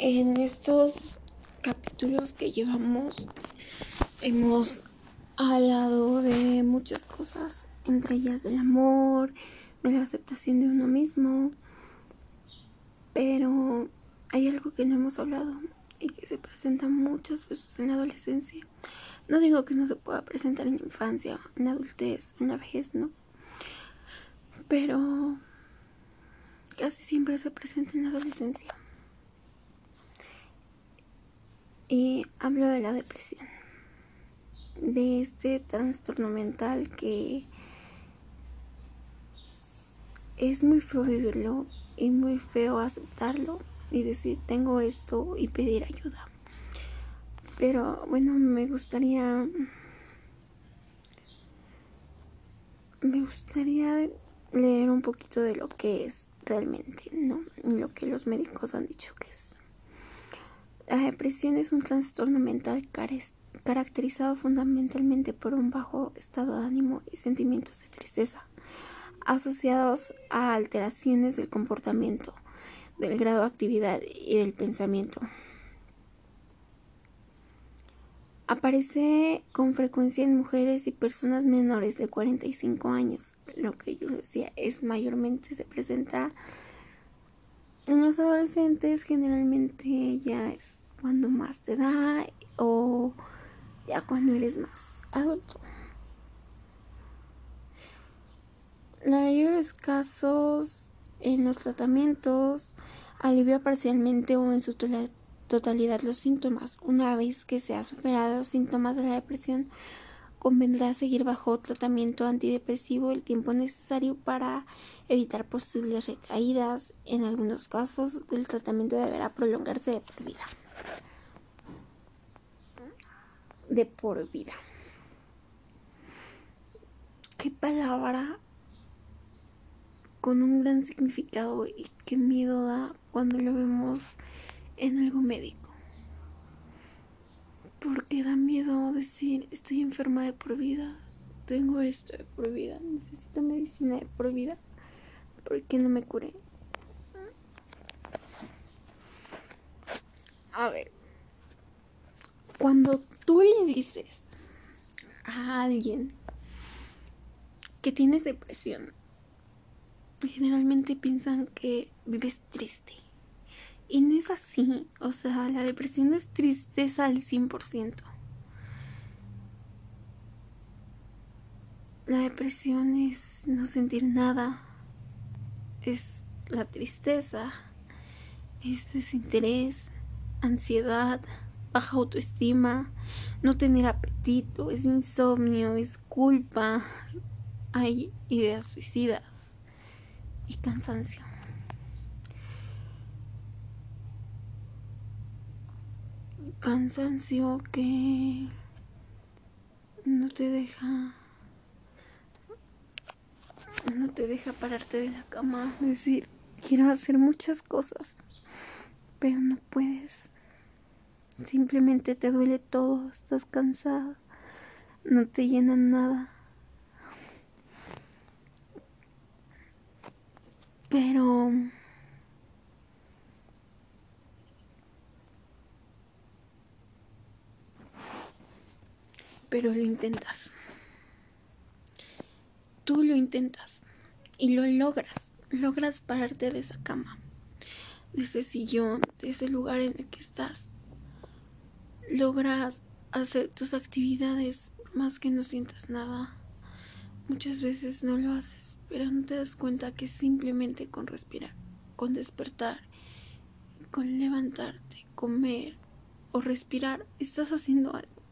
En estos capítulos que llevamos hemos hablado de muchas cosas, entre ellas del amor, de la aceptación de uno mismo, pero hay algo que no hemos hablado y que se presenta muchas veces en la adolescencia. No digo que no se pueda presentar en infancia, en adultez, en la vejez, no. Pero casi siempre se presenta en la adolescencia. Y hablo de la depresión, de este trastorno mental que es muy feo vivirlo y muy feo aceptarlo y decir tengo esto y pedir ayuda. Pero bueno, me gustaría me gustaría leer un poquito de lo que es realmente, ¿no? Lo que los médicos han dicho que es. La depresión es un trastorno mental caracterizado fundamentalmente por un bajo estado de ánimo y sentimientos de tristeza, asociados a alteraciones del comportamiento, del grado de actividad y del pensamiento. Aparece con frecuencia en mujeres y personas menores de 45 años. Lo que yo decía es mayormente se presenta en los adolescentes generalmente ya es cuando más te da o ya cuando eres más adulto. La mayoría de los casos en los tratamientos alivia parcialmente o en su totalidad los síntomas. Una vez que se ha superado los síntomas de la depresión, convendrá seguir bajo tratamiento antidepresivo el tiempo necesario para evitar posibles recaídas. En algunos casos, el tratamiento deberá prolongarse de por vida. De por vida. Qué palabra con un gran significado y qué miedo da cuando lo vemos en algo médico porque da miedo decir estoy enferma de por vida, tengo esto de por vida, necesito medicina de por vida, porque no me curé. A ver, cuando tú le dices a alguien que tienes depresión, generalmente piensan que vives triste y no es así. O sea, la depresión es tristeza al 100%. La depresión es no sentir nada. Es la tristeza. Es desinterés, ansiedad, baja autoestima, no tener apetito, es insomnio, es culpa. Hay ideas suicidas y cansancio. cansancio que no te deja no te deja pararte de la cama, decir, quiero hacer muchas cosas, pero no puedes. Simplemente te duele todo, estás cansada, no te llena nada. Pero pero lo intentas. Tú lo intentas y lo logras. Logras pararte de esa cama, de ese sillón, de ese lugar en el que estás. Logras hacer tus actividades más que no sientas nada. Muchas veces no lo haces, pero no te das cuenta que simplemente con respirar, con despertar, con levantarte, comer o respirar, estás haciendo algo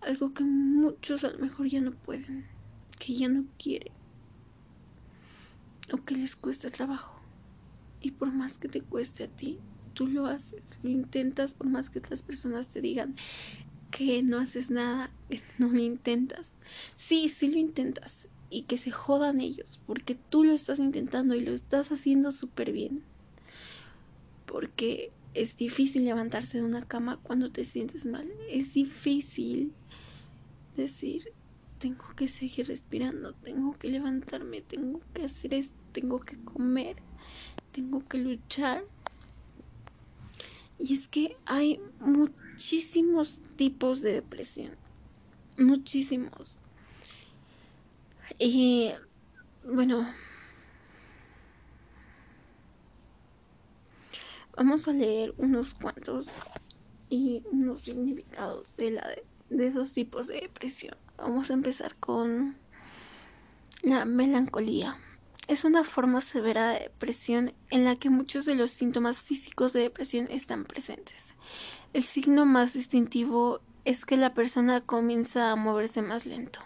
algo que muchos a lo mejor ya no pueden, que ya no quieren o que les cuesta trabajo. Y por más que te cueste a ti, tú lo haces, lo intentas por más que otras personas te digan que no haces nada, que no lo intentas. Sí, sí lo intentas y que se jodan ellos, porque tú lo estás intentando y lo estás haciendo súper bien. Porque es difícil levantarse de una cama cuando te sientes mal. Es difícil decir, tengo que seguir respirando, tengo que levantarme, tengo que hacer esto, tengo que comer, tengo que luchar. Y es que hay muchísimos tipos de depresión. Muchísimos. Y bueno, vamos a leer unos cuantos y unos significados de, la, de esos tipos de depresión. Vamos a empezar con la melancolía. Es una forma severa de depresión en la que muchos de los síntomas físicos de depresión están presentes. El signo más distintivo es que la persona comienza a moverse más lento.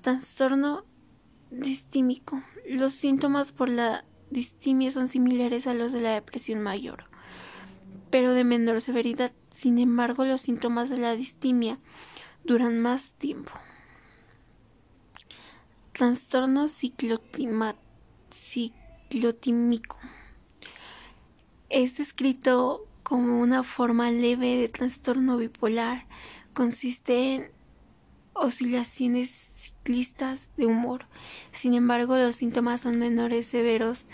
Trastorno distímico. Los síntomas por la distimia son similares a los de la depresión mayor, pero de menor severidad. Sin embargo, los síntomas de la distimia duran más tiempo. Trastorno ciclotímico. Es descrito como una forma leve de trastorno bipolar. Consiste en oscilaciones ciclistas de humor. Sin embargo, los síntomas son menores severos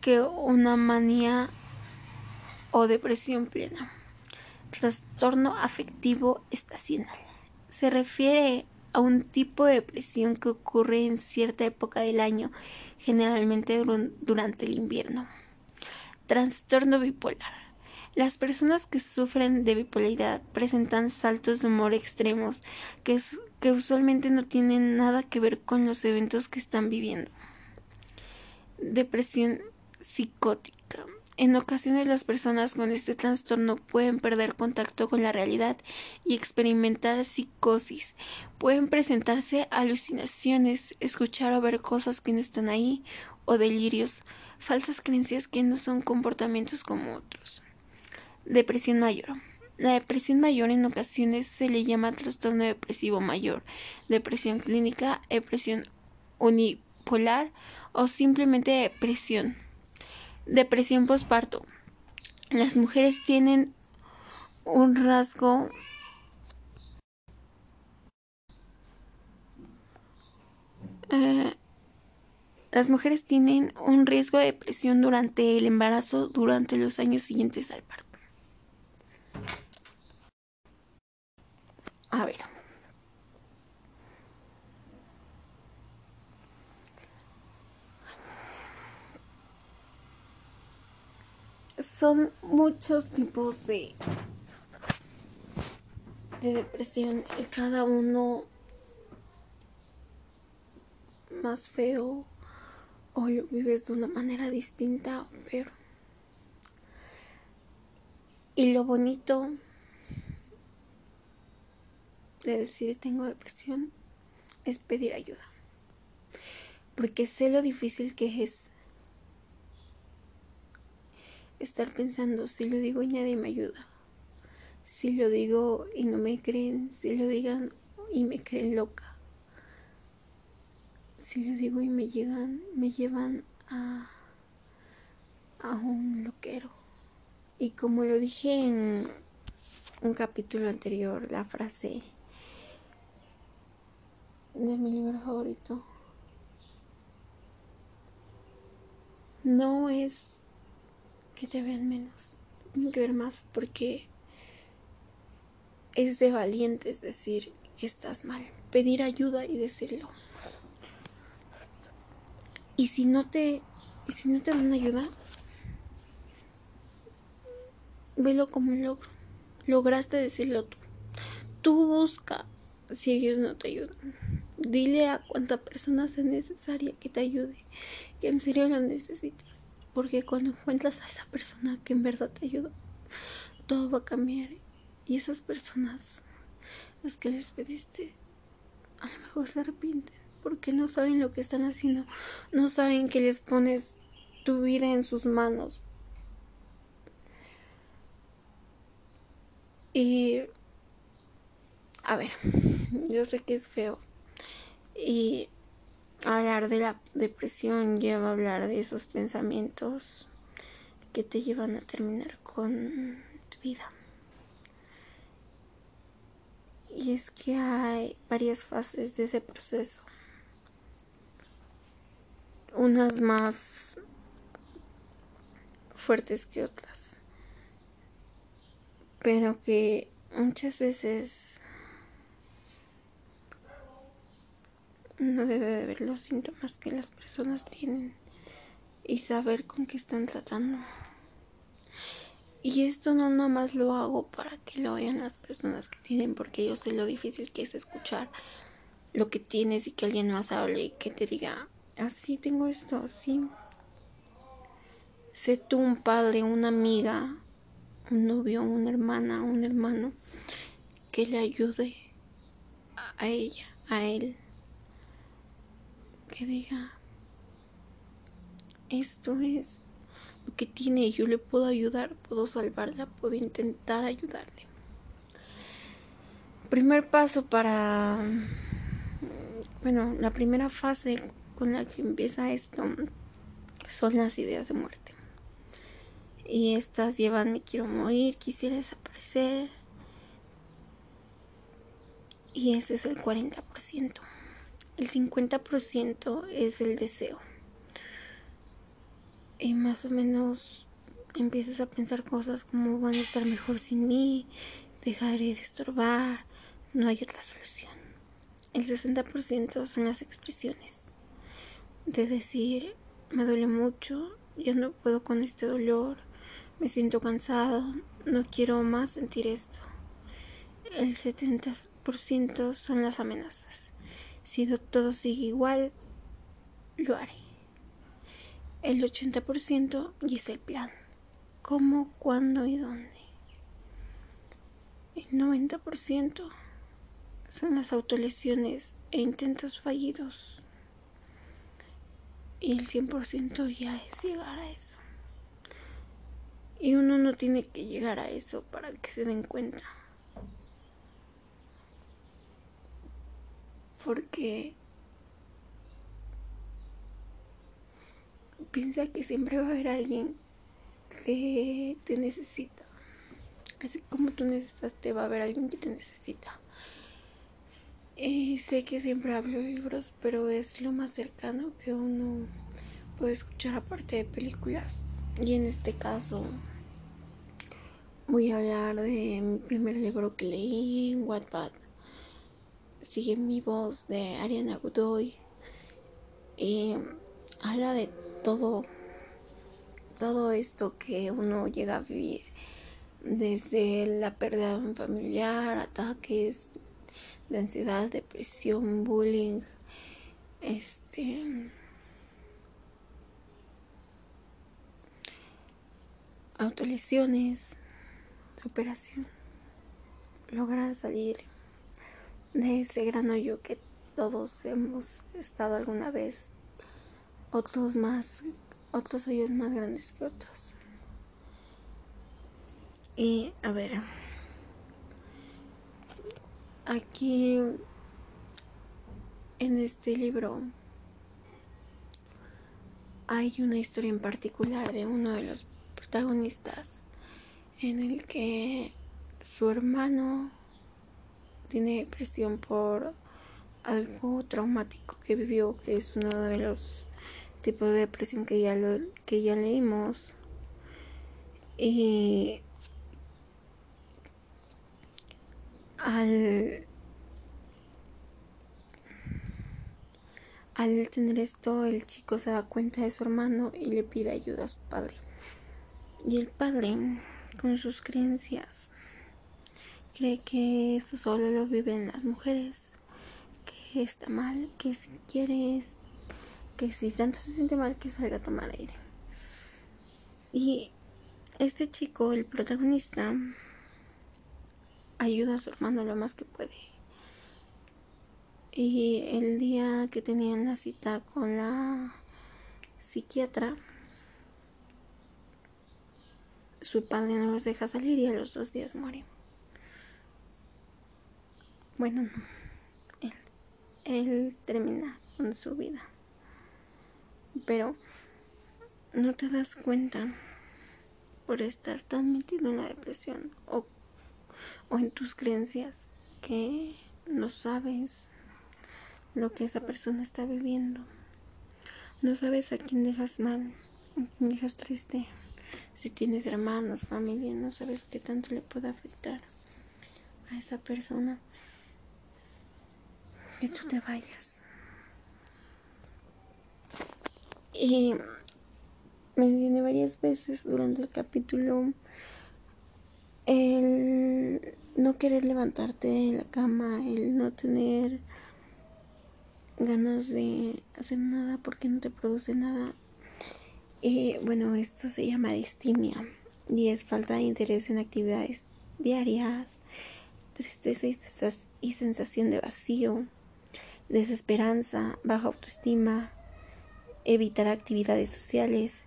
que una manía o depresión plena. Trastorno afectivo estacional. Se refiere a un tipo de depresión que ocurre en cierta época del año, generalmente durante el invierno. Trastorno bipolar. Las personas que sufren de bipolaridad presentan saltos de humor extremos que, que usualmente no tienen nada que ver con los eventos que están viviendo. Depresión psicótica. En ocasiones las personas con este trastorno pueden perder contacto con la realidad y experimentar psicosis. Pueden presentarse alucinaciones, escuchar o ver cosas que no están ahí o delirios, falsas creencias que no son comportamientos como otros. Depresión mayor. La depresión mayor en ocasiones se le llama trastorno depresivo mayor, depresión clínica, depresión unipolar o simplemente depresión. Depresión posparto. Las mujeres tienen un rasgo eh, las mujeres tienen un riesgo de depresión durante el embarazo durante los años siguientes al parto. A ver. Son muchos tipos de, de depresión y cada uno más feo o lo vives de una manera distinta, pero y lo bonito de decir tengo depresión es pedir ayuda. Porque sé lo difícil que es estar pensando si lo digo y nadie me ayuda. Si lo digo y no me creen, si lo digan y me creen loca. Si lo digo y me llegan, me llevan a a un loquero. Y como lo dije en un capítulo anterior, la frase de mi libro favorito. No es que te vean menos, tiene que ver más porque es de valientes decir que estás mal, pedir ayuda y decirlo. Y si no te y si no te dan ayuda, velo como un logro. Lograste decirlo tú. Tú busca si ellos no te ayudan. Dile a cuánta persona sea necesaria que te ayude, que en serio lo necesitas. Porque cuando encuentras a esa persona que en verdad te ayuda, todo va a cambiar. Y esas personas, las que les pediste, a lo mejor se arrepienten. Porque no saben lo que están haciendo. No saben que les pones tu vida en sus manos. Y a ver, yo sé que es feo. Y hablar de la depresión lleva a hablar de esos pensamientos que te llevan a terminar con tu vida. Y es que hay varias fases de ese proceso. Unas más fuertes que otras. pero que muchas veces no debe de ver los síntomas que las personas tienen y saber con qué están tratando. Y esto no nomás lo hago para que lo vean las personas que tienen, porque yo sé lo difícil que es escuchar lo que tienes y que alguien más hable y que te diga, así tengo esto, sí. Sé tú un padre, una amiga, un novio, una hermana, un hermano que le ayude a ella, a él. Que diga, esto es lo que tiene, yo le puedo ayudar, puedo salvarla, puedo intentar ayudarle. Primer paso para, bueno, la primera fase con la que empieza esto son las ideas de muerte. Y estas llevan me quiero morir, quisiera desaparecer. Y ese es el 40%. El 50% es el deseo. Y más o menos empiezas a pensar cosas como van a estar mejor sin mí, dejaré de estorbar, no hay otra solución. El 60% son las expresiones de decir me duele mucho, ya no puedo con este dolor, me siento cansado, no quiero más sentir esto. El 70% son las amenazas. Si todo sigue igual, lo haré. El 80% y es el plan. ¿Cómo, cuándo y dónde? El 90% son las autolesiones e intentos fallidos. Y el 100% ya es llegar a eso. Y uno no tiene que llegar a eso para que se den cuenta. Porque piensa que siempre va a haber alguien que te necesita. Así como tú necesitas, te va a haber alguien que te necesita. Y sé que siempre hablo de libros, pero es lo más cercano que uno puede escuchar aparte de películas. Y en este caso voy a hablar de mi primer libro que leí en Wattpad. Sigue mi voz de Ariana Godoy. Y habla de todo, todo esto que uno llega a vivir. Desde la pérdida de un familiar, ataques de ansiedad, depresión, bullying, este autolesiones, superación, lograr salir de ese gran hoyo que todos hemos estado alguna vez, otros más, otros hoyos más grandes que otros. Y a ver, aquí en este libro hay una historia en particular de uno de los protagonistas en el que su hermano tiene depresión por algo traumático que vivió, que es uno de los tipos de depresión que ya lo, que ya leímos. Y al al tener esto, el chico se da cuenta de su hermano y le pide ayuda a su padre. Y el padre, con sus creencias, cree que eso solo lo viven las mujeres, que está mal, que si quieres, que si tanto se siente mal, que salga a tomar aire. Y este chico, el protagonista, ayuda a su hermano lo más que puede. Y el día que tenían la cita con la psiquiatra, su padre no los deja salir y a los dos días muere. Bueno, él, él termina con su vida. Pero no te das cuenta por estar tan metido en la depresión o, o en tus creencias que no sabes lo que esa persona está viviendo. No sabes a quién dejas mal, a quién dejas triste Si tienes hermanos, familia, no sabes qué tanto le puede afectar a esa persona que tú te vayas. Y mencioné varias veces durante el capítulo el no querer levantarte de la cama, el no tener ganas de hacer nada porque no te produce nada. Y bueno, esto se llama distimia y es falta de interés en actividades diarias, tristeza y sensación de vacío, desesperanza, baja autoestima, evitar actividades sociales,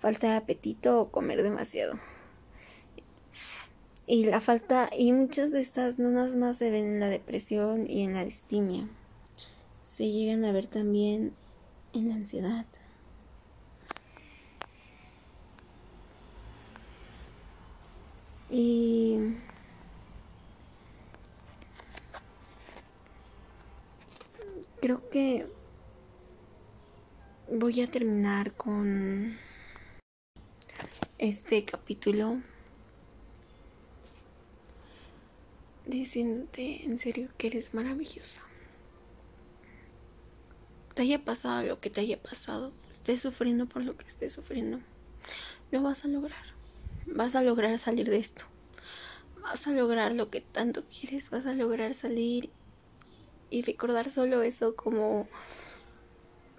falta de apetito o comer demasiado. Y la falta, y muchas de estas no más se ven en la depresión y en la distimia. Se llegan a ver también en la ansiedad. Y creo que voy a terminar con este capítulo diciéndote en serio que eres maravillosa. Te haya pasado lo que te haya pasado, estés sufriendo por lo que estés sufriendo, lo vas a lograr. Vas a lograr salir de esto. Vas a lograr lo que tanto quieres, vas a lograr salir y recordar solo eso como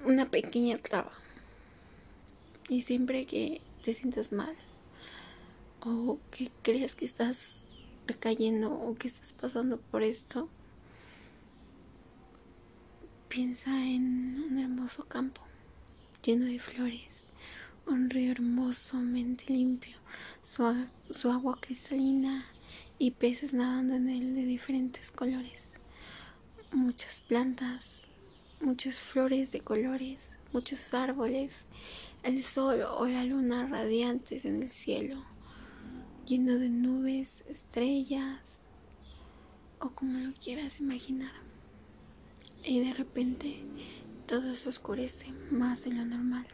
una pequeña traba. Y siempre que te sientas mal o que creas que estás recayendo o que estás pasando por esto, piensa en un hermoso campo lleno de flores, un río hermosamente limpio, su, su agua cristalina y peces nadando en él de diferentes colores, muchas plantas, muchas flores de colores, muchos árboles, el sol o la luna radiantes en el cielo, lleno de nubes, estrellas o como lo quieras imaginar. Y de repente todo se oscurece más de lo normal.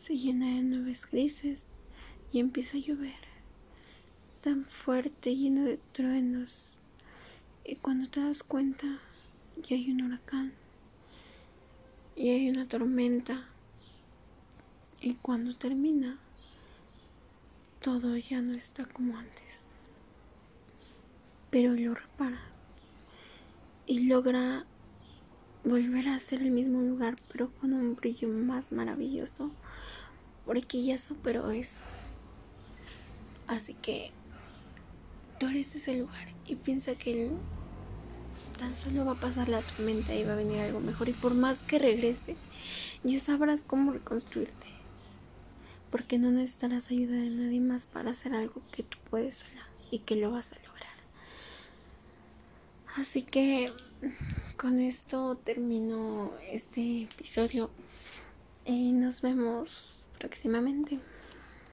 Se llena de nubes grises y empieza a llover. Tan fuerte, lleno de truenos. Y cuando te das cuenta, ya hay un huracán. Y hay una tormenta. Y cuando termina todo ya no está como antes. Pero lo reparas. Y logra volver a ser el mismo lugar pero con un brillo más maravilloso. Porque ya superó eso. Así que tú eres ese lugar y piensa que tan solo va a pasar la tormenta y va a venir algo mejor. Y por más que regrese, ya sabrás cómo reconstruirte. Porque no necesitarás ayuda de nadie más para hacer algo que tú puedes sola y que lo vas a lograr. Así que con esto termino este episodio y nos vemos próximamente.